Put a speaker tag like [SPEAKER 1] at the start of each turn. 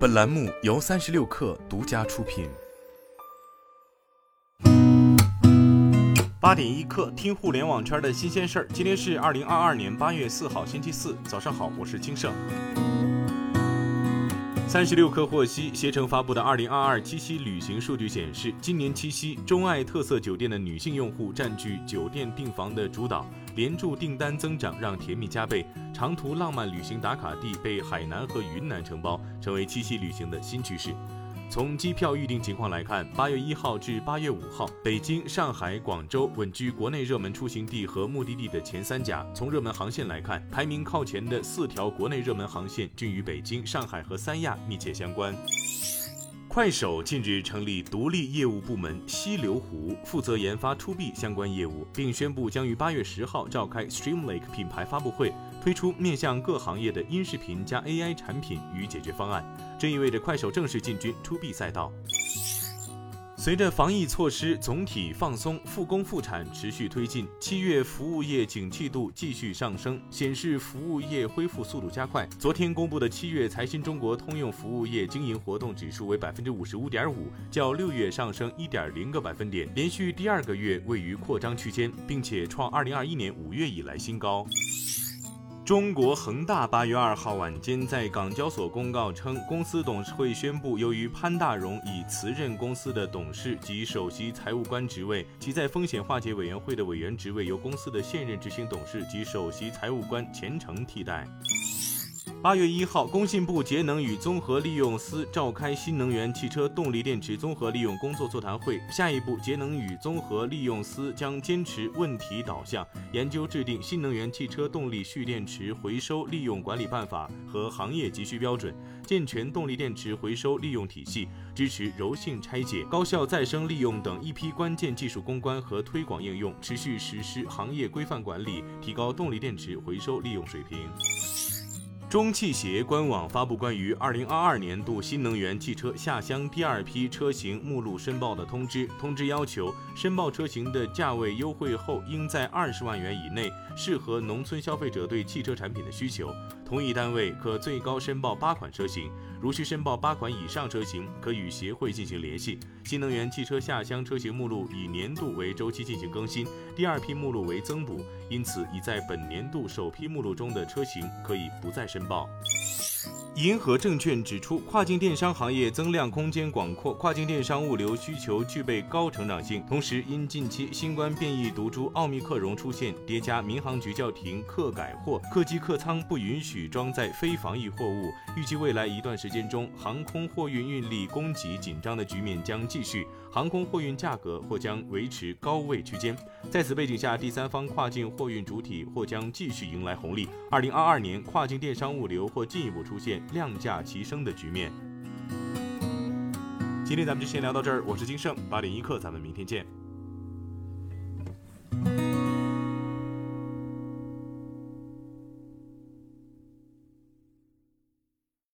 [SPEAKER 1] 本栏目由三十六氪独家出品。
[SPEAKER 2] 八点一刻，听互联网圈的新鲜事儿。今天是二零二二年八月四号，星期四，早上好，我是金盛。三十六氪获悉，携程发布的二零二二七夕旅行数据显示，今年七夕，钟爱特色酒店的女性用户占据酒店订房的主导，连住订单增长让甜蜜加倍，长途浪漫旅行打卡地被海南和云南承包，成为七夕旅行的新趋势。从机票预订情况来看，八月一号至八月五号，北京、上海、广州稳居国内热门出行地和目的地的前三甲。从热门航线来看，排名靠前的四条国内热门航线均与北京、上海和三亚密切相关。快手近日成立独立业务部门溪流湖，负责研发 To B 相关业务，并宣布将于八月十号召开 Streamlake 品牌发布会，推出面向各行业的音视频加 AI 产品与解决方案。这意味着快手正式进军 To B 赛道。随着防疫措施总体放松，复工复产持续推进，七月服务业景气度继续上升，显示服务业恢复速度加快。昨天公布的七月财新中国通用服务业经营活动指数为百分之五十五点五，较六月上升一点零个百分点，连续第二个月位于扩张区间，并且创二零二一年五月以来新高。中国恒大八月二号晚间在港交所公告称，公司董事会宣布，由于潘大荣已辞任公司的董事及首席财务官职位，其在风险化解委员会的委员职位由公司的现任执行董事及首席财务官钱程替代。八月一号，工信部节能与综合利用司召开新能源汽车动力电池综合利用工作座谈会。下一步，节能与综合利用司将坚持问题导向，研究制定新能源汽车动力蓄电池回收利用管理办法和行业急需标准，健全动力电池回收利用体系，支持柔性拆解、高效再生利用等一批关键技术攻关和推广应用，持续实施行业规范管理，提高动力电池回收利用水平。中汽协官网发布关于二零二二年度新能源汽车下乡第二批车型目录申报的通知。通知要求，申报车型的价位优惠后应在二十万元以内，适合农村消费者对汽车产品的需求。同一单位可最高申报八款车型，如需申报八款以上车型，可与协会进行联系。新能源汽车下乡车型目录以年度为周期进行更新，第二批目录为增补，因此已在本年度首批目录中的车型可以不再申报。银河证券指出，跨境电商行业增量空间广阔，跨境电商物流需求具备高成长性。同时，因近期新冠变异毒株奥密克戎出现，叠加民航局叫停客改货、客机客舱不允许装载非防疫货物，预计未来一段时间中，航空货运运力供给紧张的局面将继续，航空货运价格或将维持高位区间。在此背景下，第三方跨境货运主体或将继续迎来红利。二零二二年，跨境电商物流或进一步出现。量价齐升的局面。今天咱们就先聊到这儿，我是金盛八点一刻，咱们明天见。